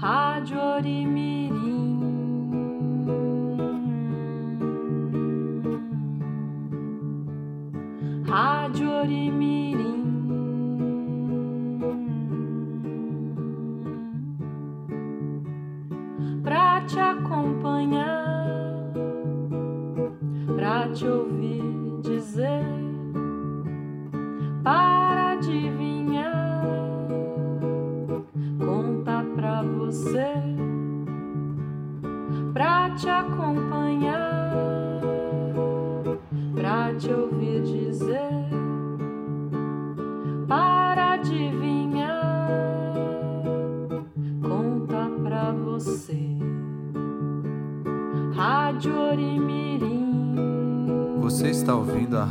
Rádio Orimirim.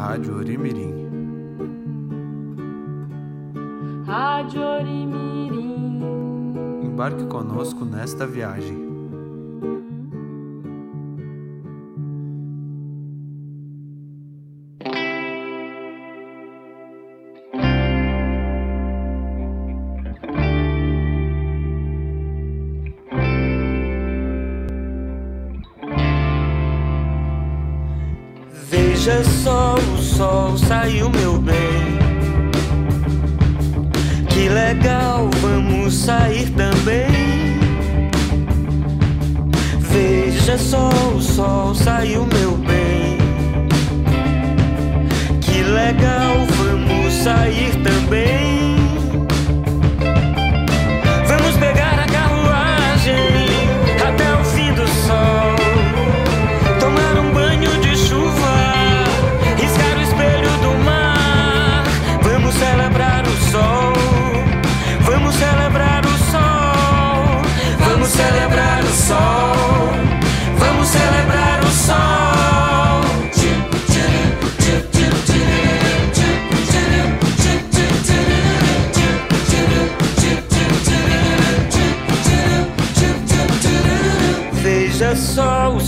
Rádio Orimirim. Rádio Orimirim. Embarque conosco nesta viagem. saiu, meu bem. Que legal, vamos sair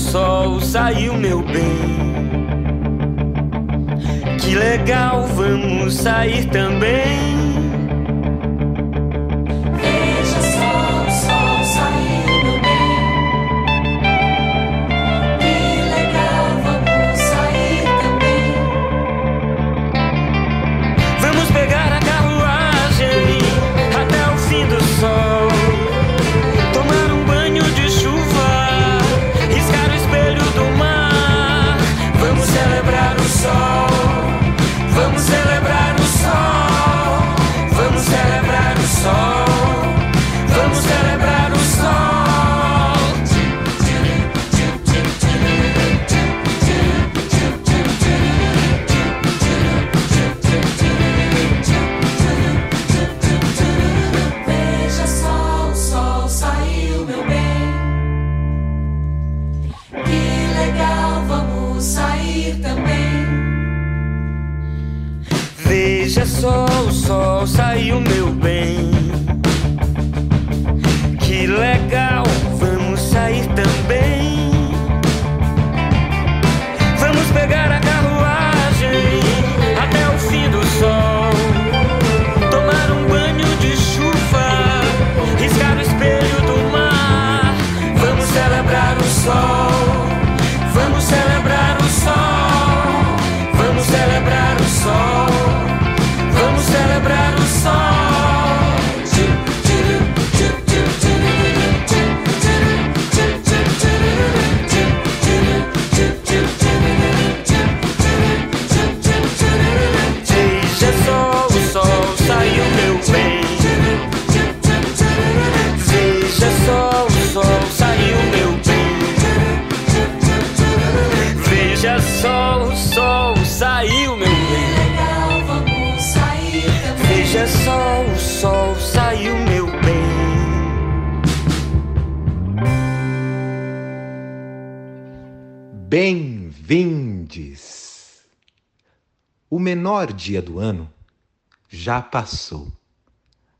sol saiu, meu bem. Que legal, vamos sair também. sol, sol, saiu meu bem. sol saiu, meu bem. Bem-vindes! O menor dia do ano já passou.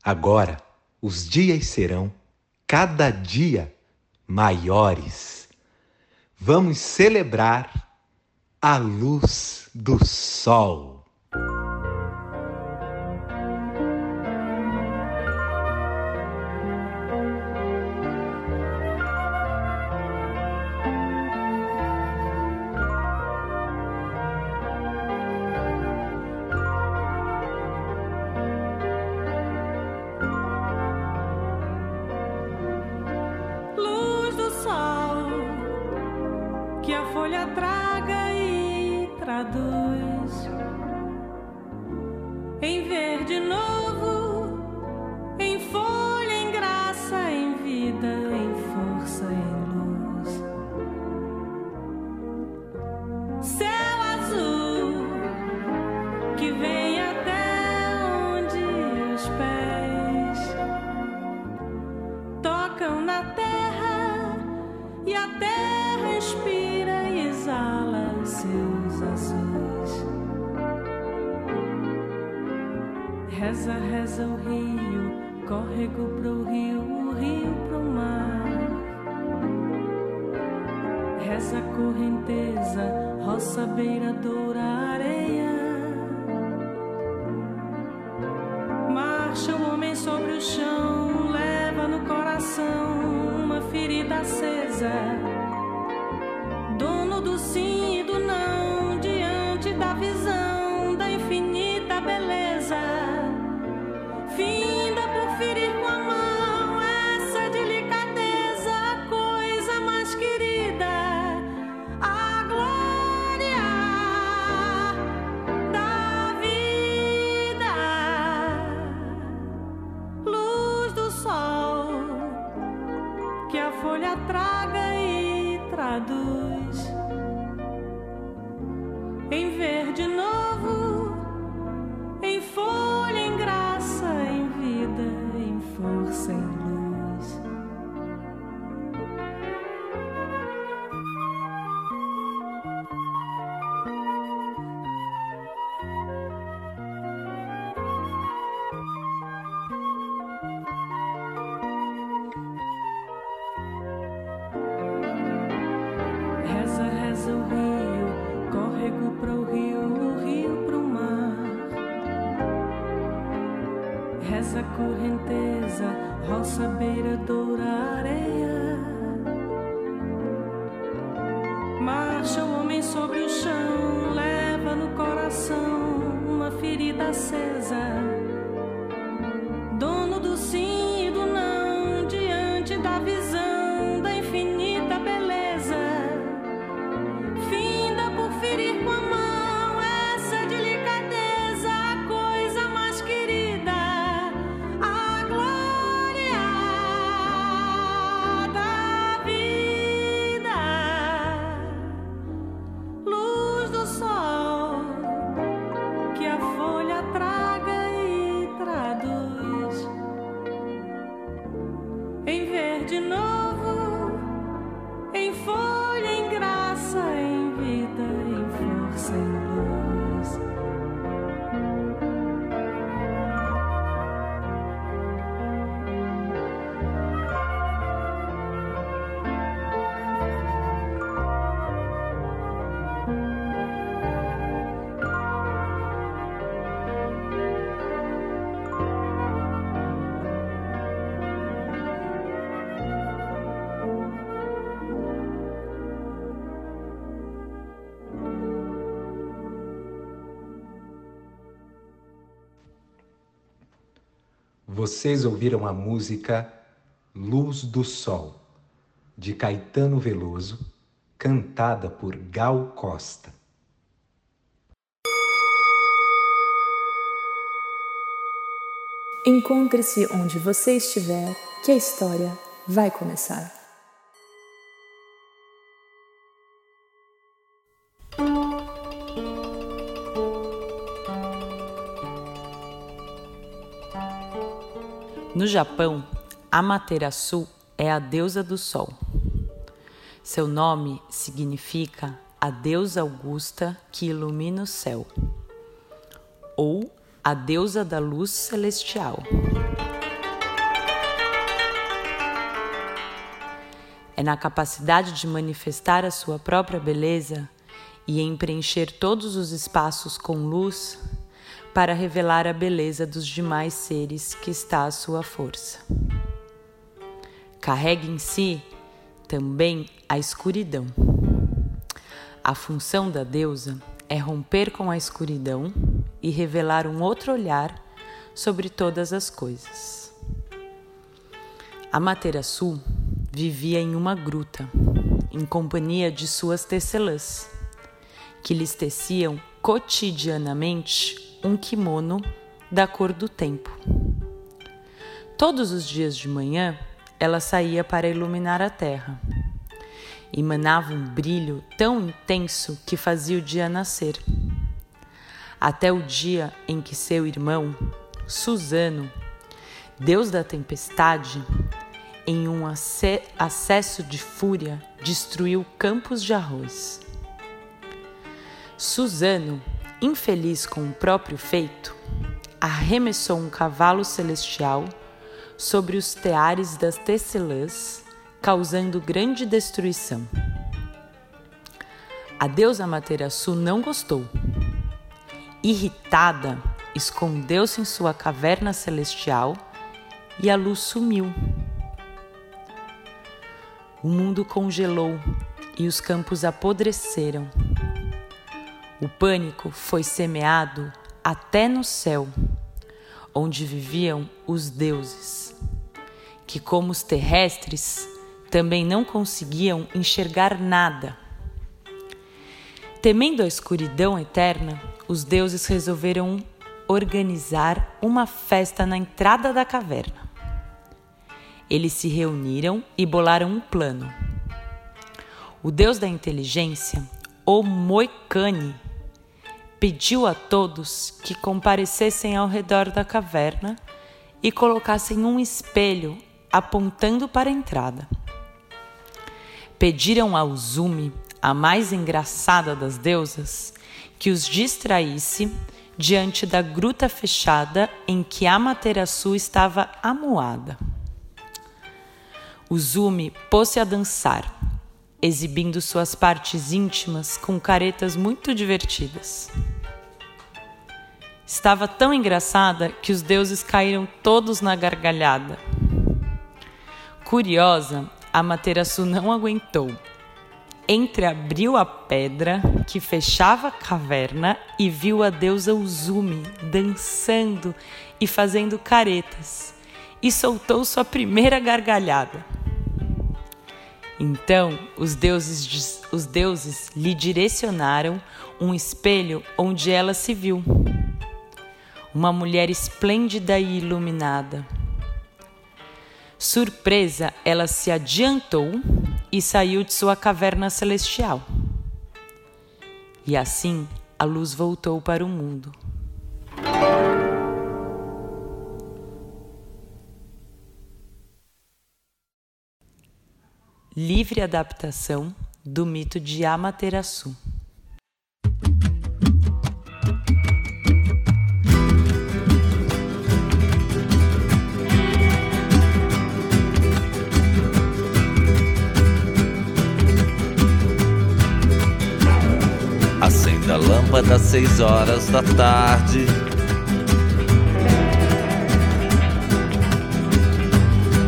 Agora os dias serão cada dia maiores. Vamos celebrar a luz do sol. Vocês ouviram a música Luz do Sol, de Caetano Veloso, cantada por Gal Costa. Encontre-se onde você estiver, que a história vai começar. No Japão, Amaterasu é a deusa do sol. Seu nome significa a deusa augusta que ilumina o céu, ou a deusa da luz celestial. É na capacidade de manifestar a sua própria beleza e em preencher todos os espaços com luz para revelar a beleza dos demais seres que está à sua força. Carrega em si também a escuridão. A função da deusa é romper com a escuridão e revelar um outro olhar sobre todas as coisas. Amaterasu vivia em uma gruta, em companhia de suas tecelãs, que lhes teciam cotidianamente um kimono da cor do tempo. Todos os dias de manhã, ela saía para iluminar a terra. Emanava um brilho tão intenso que fazia o dia nascer. Até o dia em que seu irmão, Susano, deus da tempestade, em um acesso de fúria, destruiu campos de arroz. Susano, infeliz com o próprio feito, arremessou um cavalo celestial sobre os teares das tecelãs, causando grande destruição. A deusa Materaçu não gostou. Irritada, escondeu-se em sua caverna celestial e a luz sumiu. O mundo congelou e os campos apodreceram. O pânico foi semeado até no céu, onde viviam os deuses, que, como os terrestres, também não conseguiam enxergar nada. Temendo a escuridão eterna, os deuses resolveram organizar uma festa na entrada da caverna. Eles se reuniram e bolaram um plano. O deus da inteligência, o Moicane, pediu a todos que comparecessem ao redor da caverna e colocassem um espelho apontando para a entrada. Pediram ao Zumi, a mais engraçada das deusas, que os distraísse diante da gruta fechada em que Amaterasu estava amuada. Uzumi pôs-se a dançar, exibindo suas partes íntimas com caretas muito divertidas. Estava tão engraçada que os deuses caíram todos na gargalhada. Curiosa, Amaterasu não aguentou entreabriu a pedra que fechava a caverna e viu a deusa Uzumi dançando e fazendo caretas, e soltou sua primeira gargalhada. Então os deuses, os deuses lhe direcionaram um espelho onde ela se viu. Uma mulher esplêndida e iluminada. Surpresa, ela se adiantou e saiu de sua caverna celestial. E assim a luz voltou para o mundo. Livre adaptação do mito de Amaterasu. Acenda a lâmpada às seis horas da tarde.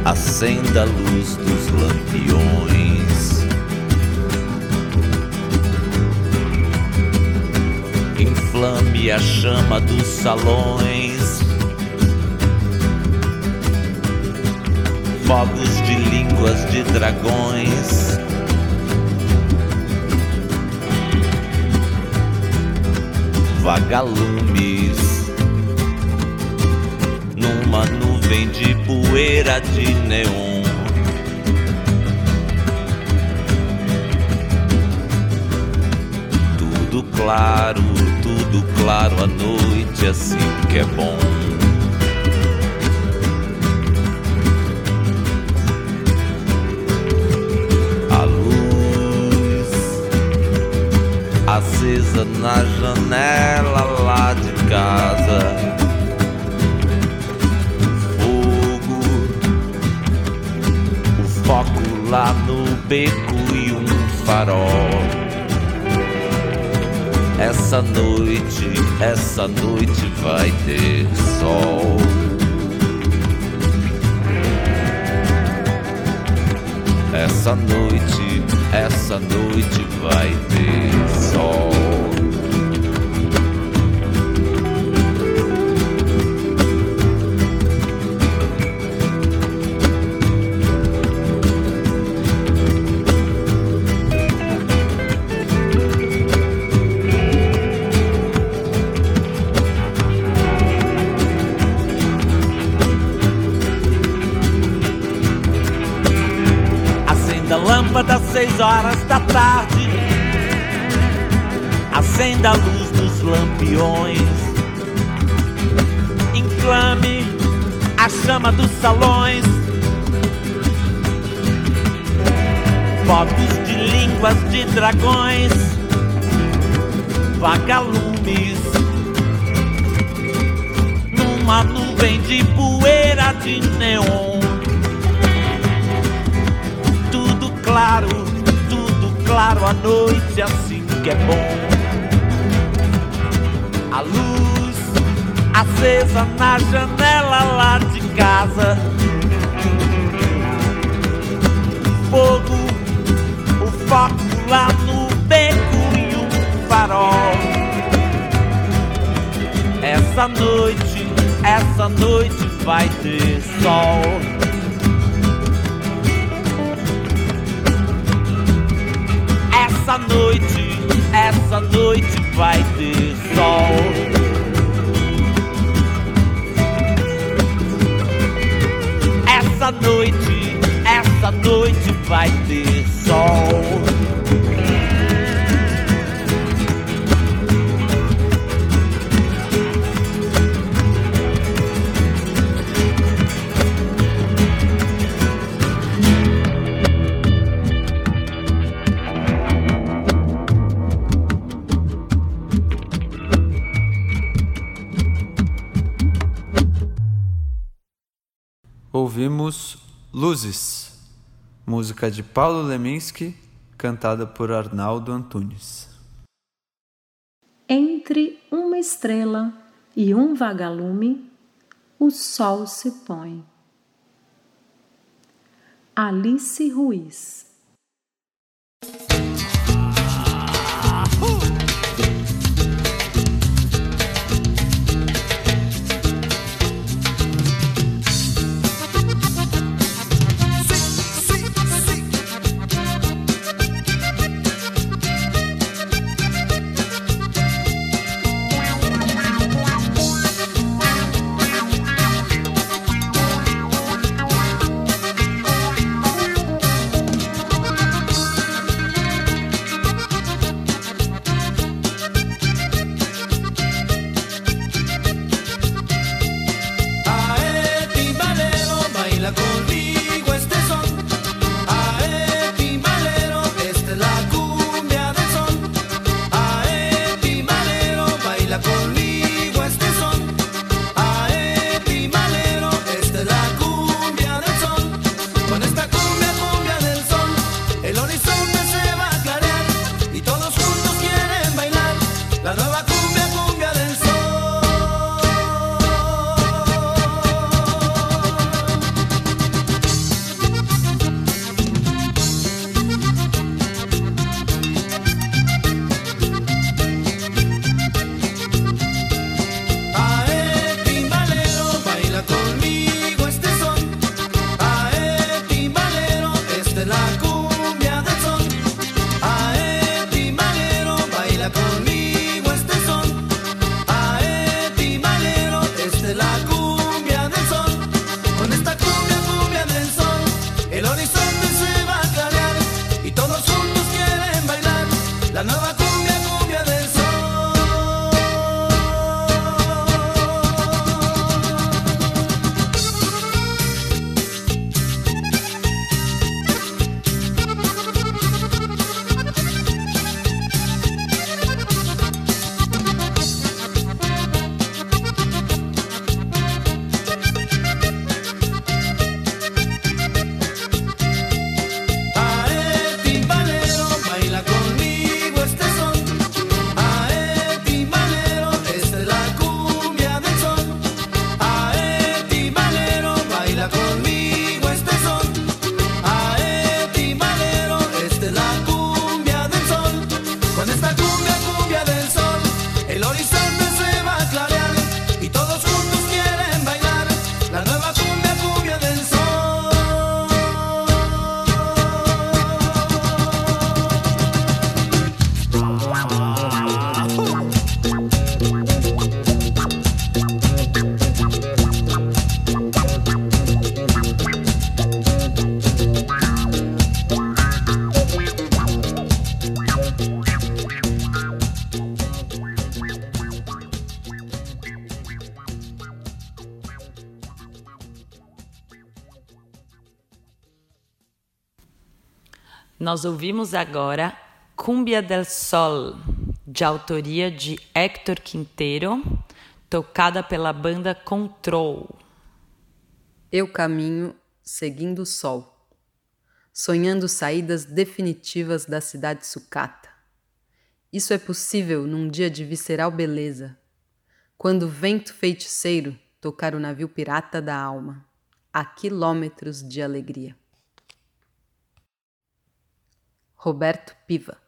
Acenda a luz dos lampiões. Inflame a chama dos salões. Fogos de línguas de dragões. vagalumes numa nuvem de poeira de neon. Claro, tudo claro à noite, assim que é bom. A luz acesa na janela lá de casa. Fogo, o foco lá no beco e um farol. Essa noite, essa noite vai ter sol. Essa noite, essa noite vai ter sol. Das seis horas da tarde. Acenda a luz dos lampiões. Inflame a chama dos salões. Fotos de línguas de dragões. Vagalumes. Numa nuvem de poeira de neon. Claro, tudo claro à noite, assim que é bom. A luz acesa na janela lá de casa. Fogo, o foco lá no beco e um farol. Essa noite, essa noite vai ter sol. Noite, essa noite vai ter sol. Essa noite, essa noite vai ter sol. Luzes, música de Paulo Leminski, cantada por Arnaldo Antunes. Entre uma estrela e um vagalume, o sol se põe. Alice Ruiz Nós ouvimos agora Cumbia del Sol, de autoria de Héctor Quinteiro, tocada pela banda Control. Eu caminho seguindo o sol, sonhando saídas definitivas da cidade sucata. Isso é possível num dia de visceral beleza, quando o vento feiticeiro tocar o navio pirata da alma, a quilômetros de alegria. Roberto Piva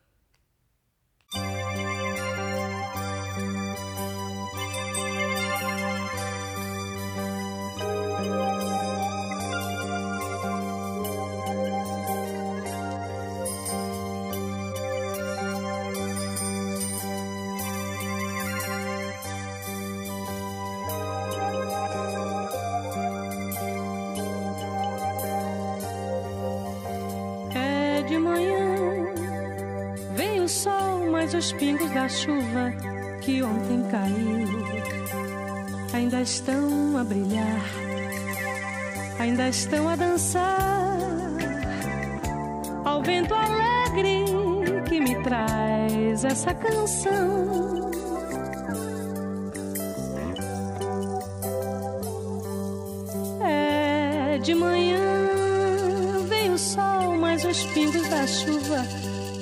da chuva que ontem caiu. Ainda estão a brilhar, ainda estão a dançar. Ao vento alegre que me traz essa canção. É de manhã, vem o sol, mas os pingos da chuva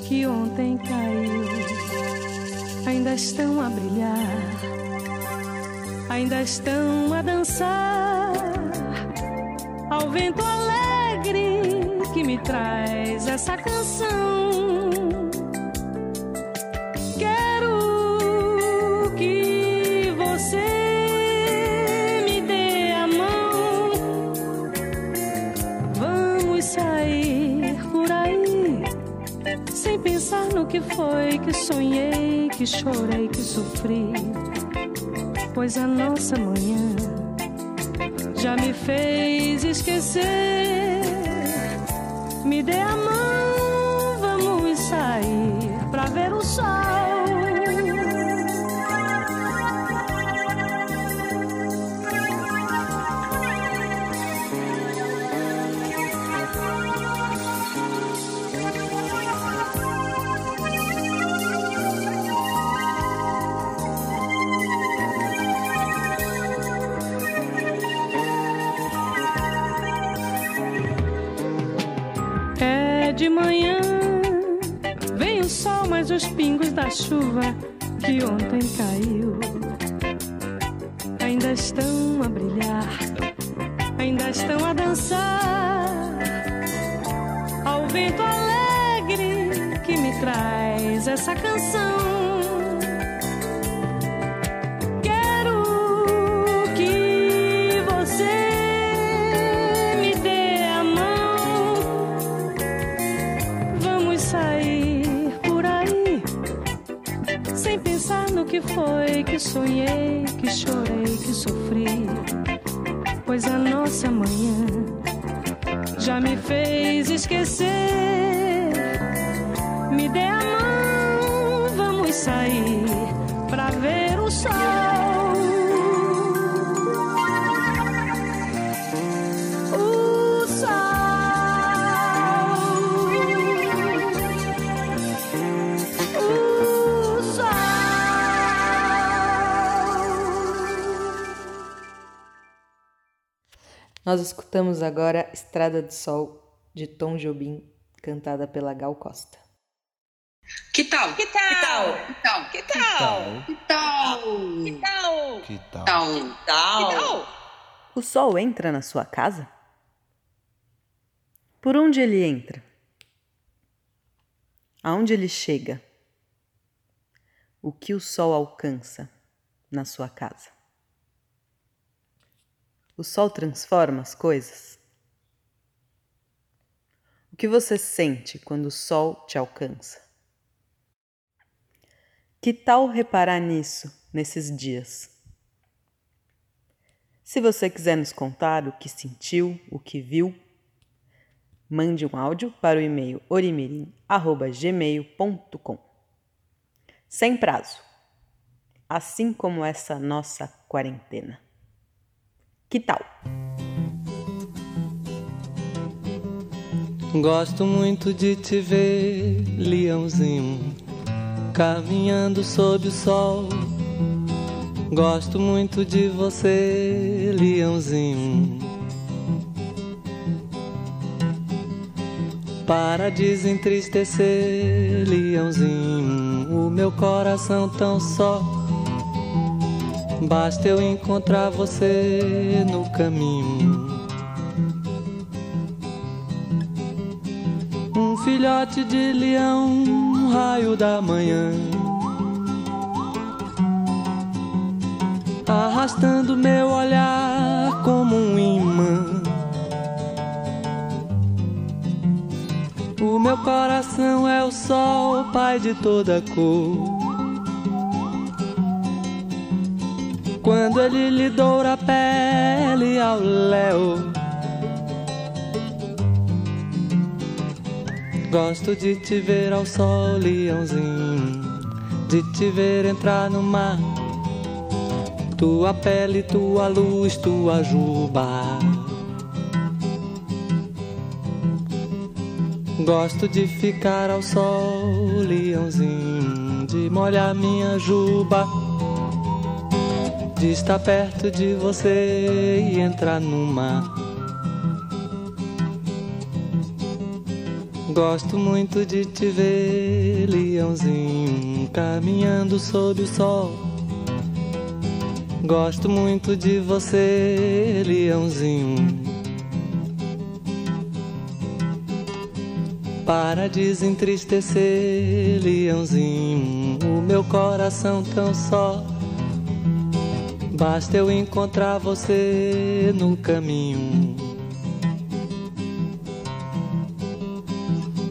que ontem caiu ainda estão a brilhar, ainda estão a dançar ao vento alegre que me traz essa canção. Sem pensar no que foi que sonhei, que chorei, que sofri. Pois a nossa manhã já me fez esquecer. Me dê a mão, vamos sair pra ver o sol. Da chuva que ontem caiu ainda estão a brilhar, ainda estão a dançar ao vento alegre que me traz essa canção. Foi que sonhei, que chorei, que sofri. Pois a nossa manhã já me fez esquecer. Me dê a mão, vamos sair pra ver o sol. Nós escutamos agora Estrada do Sol, de Tom Jobim, cantada pela Gal Costa. Que tal? Que tal? Que tal? Que tal? Que tal? Que tal? Que tal? Que tal? O sol entra na sua casa? Por onde ele entra? Aonde ele chega? O que o sol alcança na sua casa? O sol transforma as coisas? O que você sente quando o sol te alcança? Que tal reparar nisso nesses dias? Se você quiser nos contar o que sentiu, o que viu, mande um áudio para o e-mail orimirim@gmail.com. Sem prazo. Assim como essa nossa quarentena. Que tal? Gosto muito de te ver, leãozinho, caminhando sob o sol. Gosto muito de você, leãozinho. Para desentristecer, leãozinho, o meu coração tão só. Basta eu encontrar você no caminho. Um filhote de leão, um raio da manhã. Arrastando meu olhar como um imã. O meu coração é o sol, pai de toda cor. Quando ele lhe doura a pele ao léu. Gosto de te ver ao sol, leãozinho. De te ver entrar no mar. Tua pele, tua luz, tua juba. Gosto de ficar ao sol, leãozinho, de molhar minha juba, de estar perto de você e entrar no mar. Gosto muito de te ver, leãozinho, caminhando sob o sol. Gosto muito de você, leãozinho. para desentristecer, leãozinho, o meu coração tão só. Basta eu encontrar você no caminho.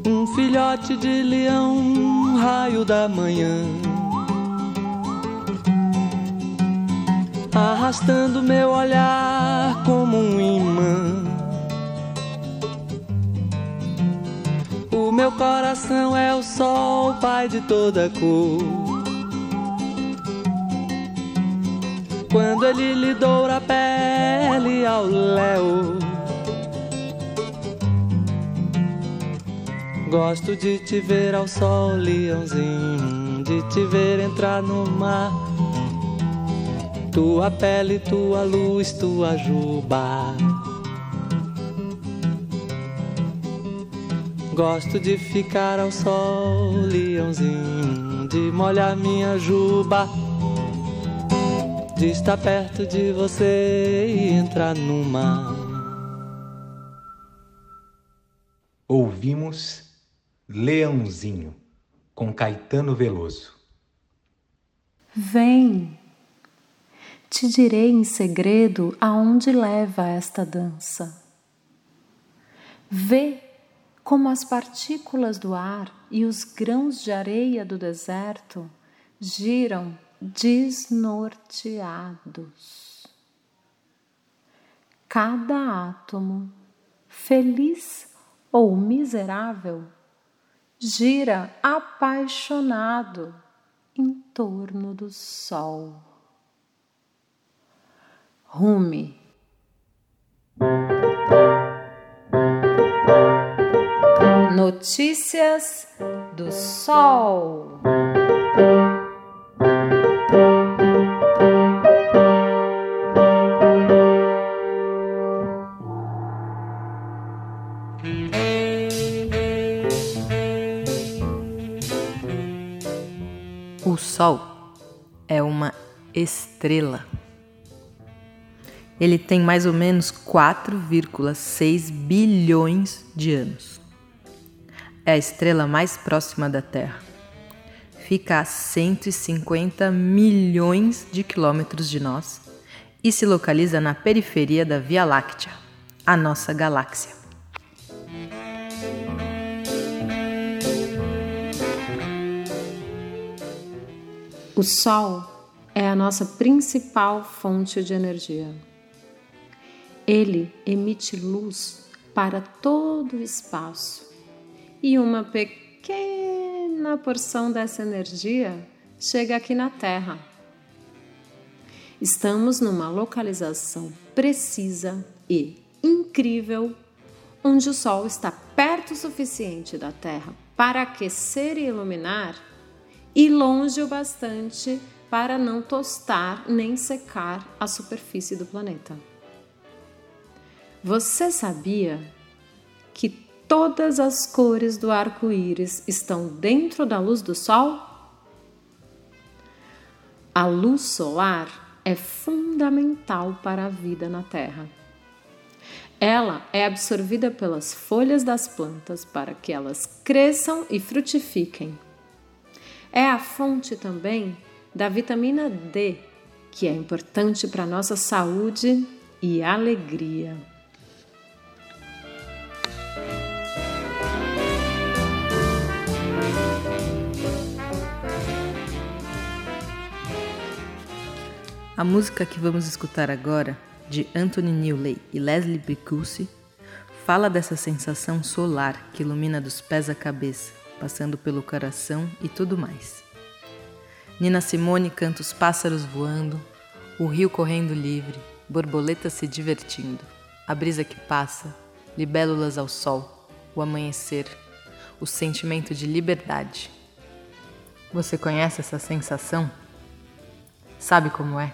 Um filhote de leão, um raio da manhã. Arrastando meu olhar como um imã. O meu coração é o sol, pai de toda cor. Quando ele lhe doura a pele ao léu. Gosto de te ver ao sol, leãozinho, de te ver entrar no mar. Tua pele, tua luz, tua juba. Gosto de ficar ao sol, leãozinho, de molhar minha juba, de estar perto de você e entrar no mar. Ouvimos Leãozinho, com Caetano Veloso. Vem, te direi em segredo aonde leva esta dança. Vê como as partículas do ar e os grãos de areia do deserto giram desnorteados. Cada átomo, feliz ou miserável, gira apaixonado em torno do sol. Rume. Notícias do Sol. Sol é uma estrela. Ele tem mais ou menos 4,6 bilhões de anos. É a estrela mais próxima da Terra. Fica a 150 milhões de quilômetros de nós e se localiza na periferia da Via Láctea, a nossa galáxia. O Sol é a nossa principal fonte de energia. Ele emite luz para todo o espaço e uma pequena porção dessa energia chega aqui na Terra. Estamos numa localização precisa e incrível onde o Sol está perto o suficiente da Terra para aquecer e iluminar, e longe o bastante para não tostar nem secar a superfície do planeta. Você sabia que todas as cores do arco-íris estão dentro da luz do Sol? A luz solar é fundamental para a vida na Terra. Ela é absorvida pelas folhas das plantas para que elas cresçam e frutifiquem. É a fonte também da vitamina D, que é importante para a nossa saúde e alegria. A música que vamos escutar agora, de Anthony Newley e Leslie Bricusse, fala dessa sensação solar que ilumina dos pés à cabeça, passando pelo coração e tudo mais. Nina Simone canta os pássaros voando, o rio correndo livre, borboletas se divertindo, a brisa que passa, libélulas ao sol, o amanhecer, o sentimento de liberdade. Você conhece essa sensação? Sabe como é?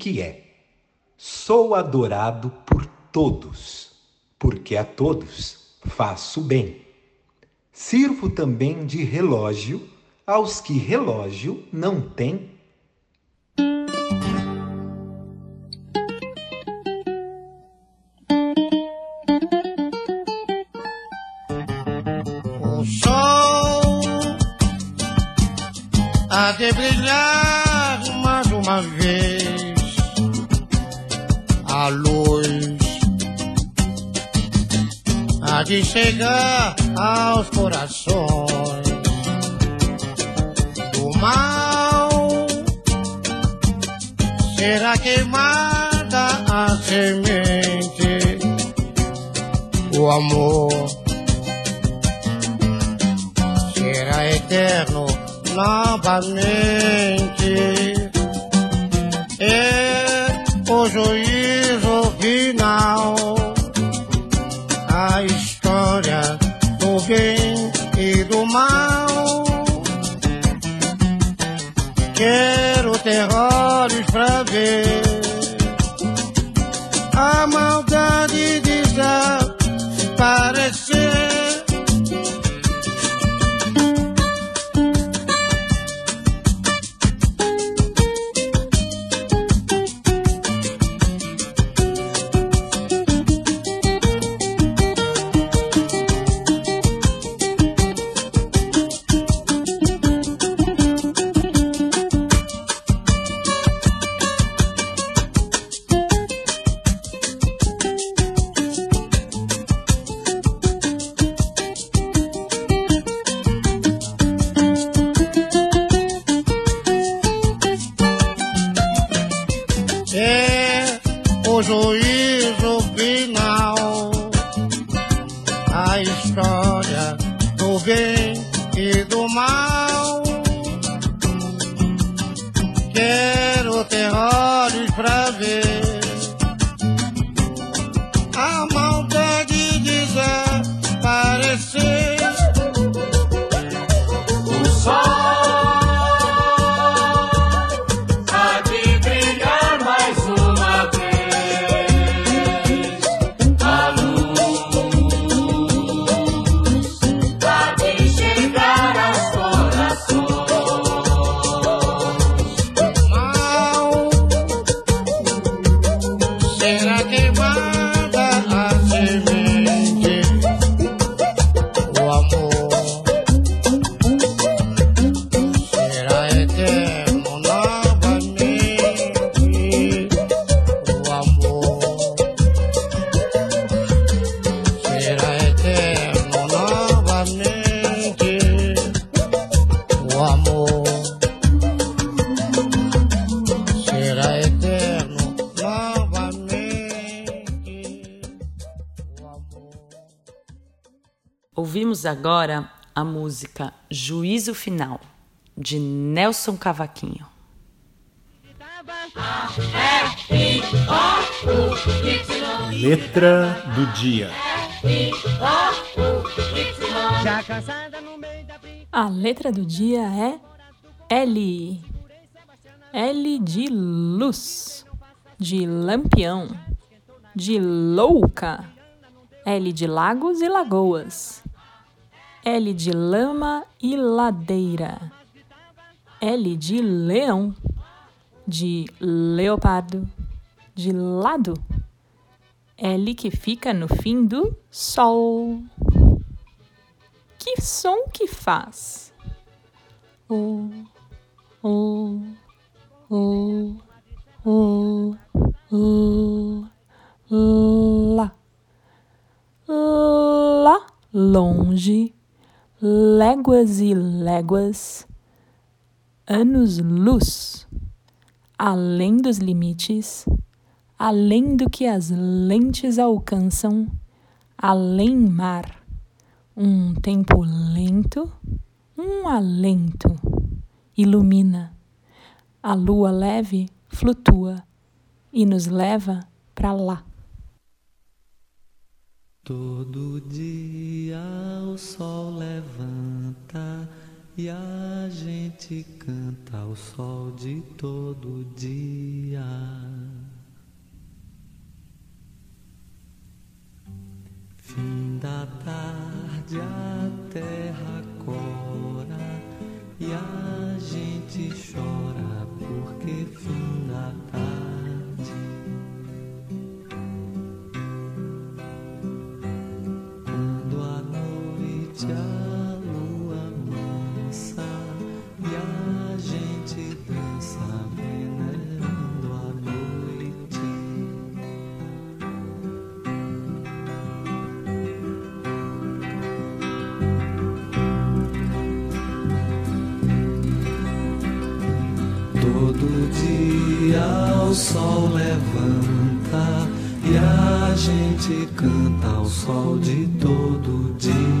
que é? Sou adorado por todos, porque a todos faço bem. Sirvo também de relógio aos que relógio não têm. De chegar aos corações do mal. Será queimada a semente, o amor será eterno novamente. É o juízo final, a história do bem e do mal. Quero ter olhos pra ver a maldade desaparecer. Agora a música Juízo Final, de Nelson Cavaquinho. Letra do dia. A letra do dia é L. L de luz, de lampião, de louca. L de lagos e lagoas. L de lama e ladeira. L de leão, de leopardo, de lado. L que fica no fim do sol. Que som que faz? O, o, o, o, o, lá. Lá longe, léguas e léguas, anos-luz, além dos limites, além do que as lentes alcançam, além mar, um tempo lento, um alento, ilumina, a lua leve flutua e nos leva para lá. Todo dia o sol levanta e a gente canta ao sol de todo dia. Fim da tarde a terra cora e a gente chora porque fim da tarde. O sol levanta e a gente canta ao sol de todo dia.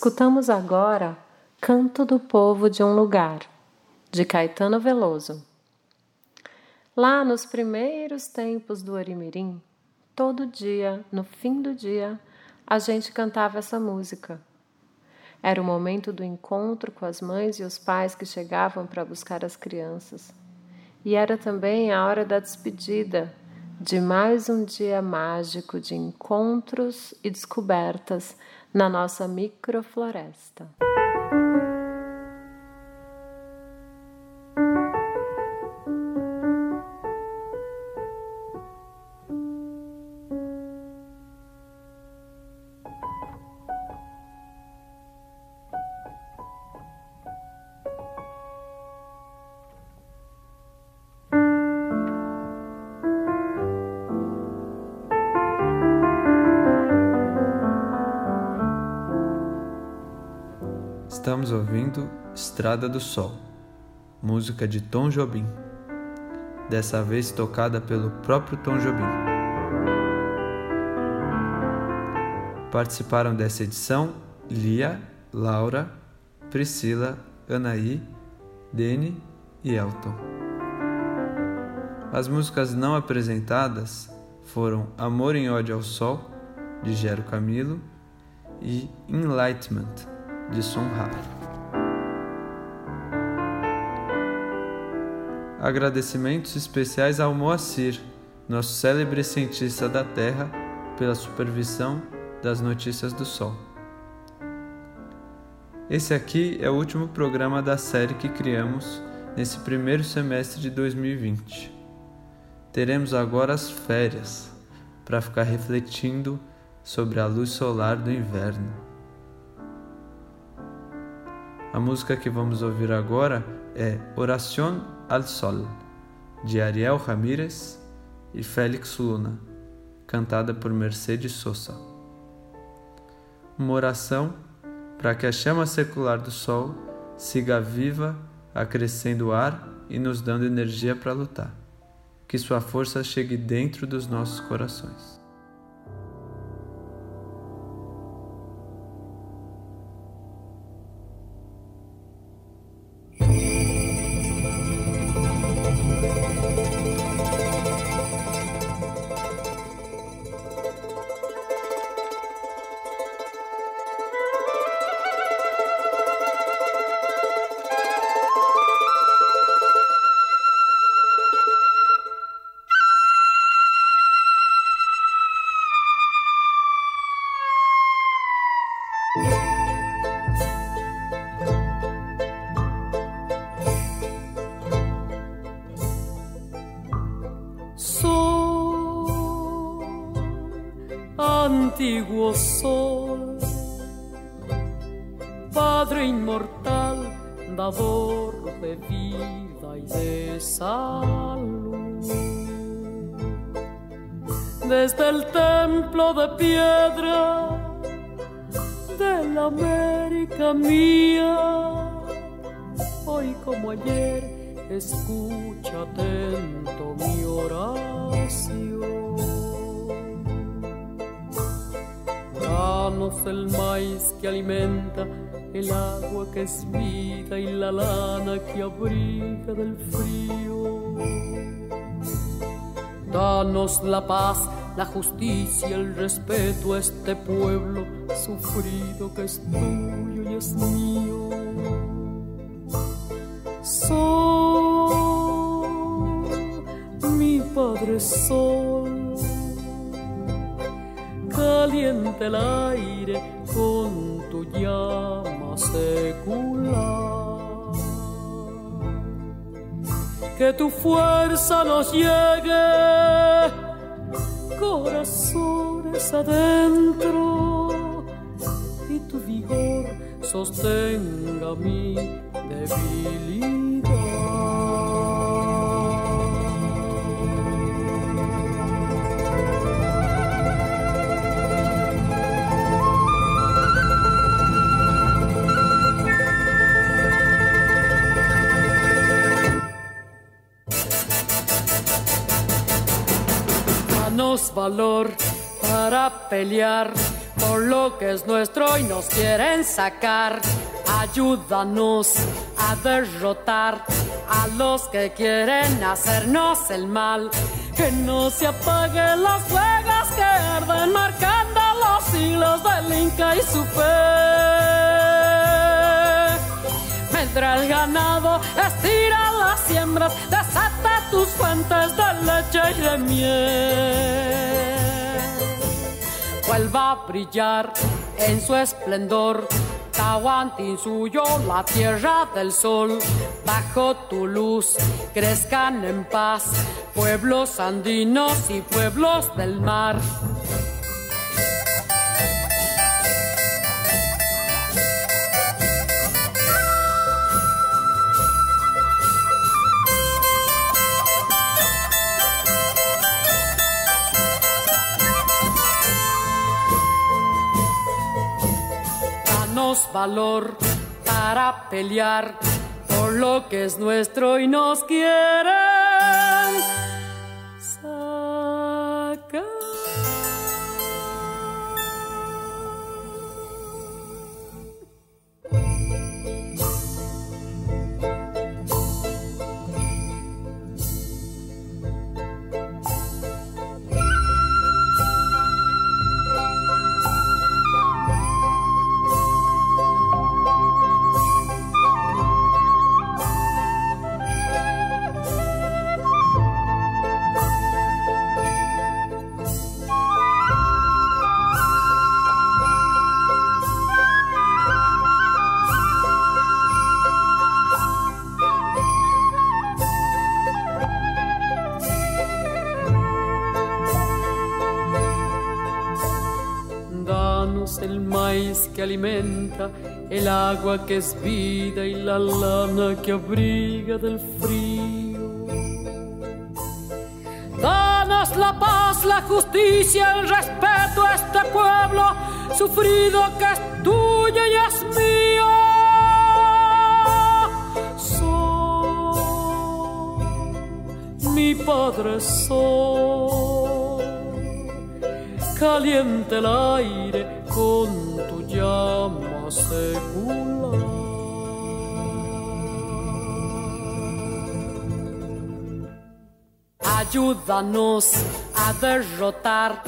Escutamos agora Canto do Povo de um Lugar, de Caetano Veloso. Lá nos primeiros tempos do Orimirim, todo dia, no fim do dia, a gente cantava essa música. Era o momento do encontro com as mães e os pais que chegavam para buscar as crianças. E era também a hora da despedida, de mais um dia mágico de encontros e descobertas na nossa microfloresta. Estamos ouvindo Estrada do Sol, música de Tom Jobim, dessa vez tocada pelo próprio Tom Jobim. Participaram dessa edição Lia, Laura, Priscila, Anaí, Dene e Elton. As músicas não apresentadas foram Amor em Ódio ao Sol, de Gero Camilo, e Enlightenment, de Sun Ra. Agradecimentos especiais ao Moacir, nosso célebre cientista da Terra, pela supervisão das notícias do Sol. Esse aqui é o último programa da série que criamos nesse primeiro semestre de 2020. Teremos agora as férias para ficar refletindo sobre a luz solar do inverno. A música que vamos ouvir agora é Oración al Sol, de Ariel Ramírez e Félix Luna, cantada por Mercedes Sosa. Uma oração para que a chama secular do Sol siga viva, acrescendo ar e nos dando energia para lutar. Que sua força chegue dentro dos nossos corações. Antiguo sol, Padre inmortal, dador de vida y de salud. Desde el templo de piedra de la América mía, hoy como ayer, escucha atento mi oración. Danos el maíz que alimenta, el agua que es vida y la lana que abriga del frío. Danos la paz, la justicia, el respeto a este pueblo sufrido que es tuyo y es mío. Sol, mi Padre Sol, caliente el aire con tu llama secular. Que tu fuerza nos llegue, corazones adentro, y tu vigor sostenga mi debilidad. Para pelear por lo que es nuestro y nos quieren sacar. Ayúdanos a derrotar a los que quieren hacernos el mal. Que no se apaguen las fuegas que arden marcando los siglos del Inca y su fe. Mientras el ganado estira las siembras, desata tus fuentes de leche y de miel. Vuelva a brillar en su esplendor. Tahuantin suyo, la tierra del sol, bajo tu luz crezcan en paz pueblos andinos y pueblos del mar. Valor para pelear por lo que es nuestro y nos quieren el agua que es vida y la lana que abriga del frío. Danos la paz, la justicia, el respeto a este pueblo sufrido que es tuyo y es mío. mi padre sol. Caliente el aire Ayúdanos a derrotar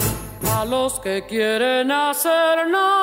a los que quieren hacernos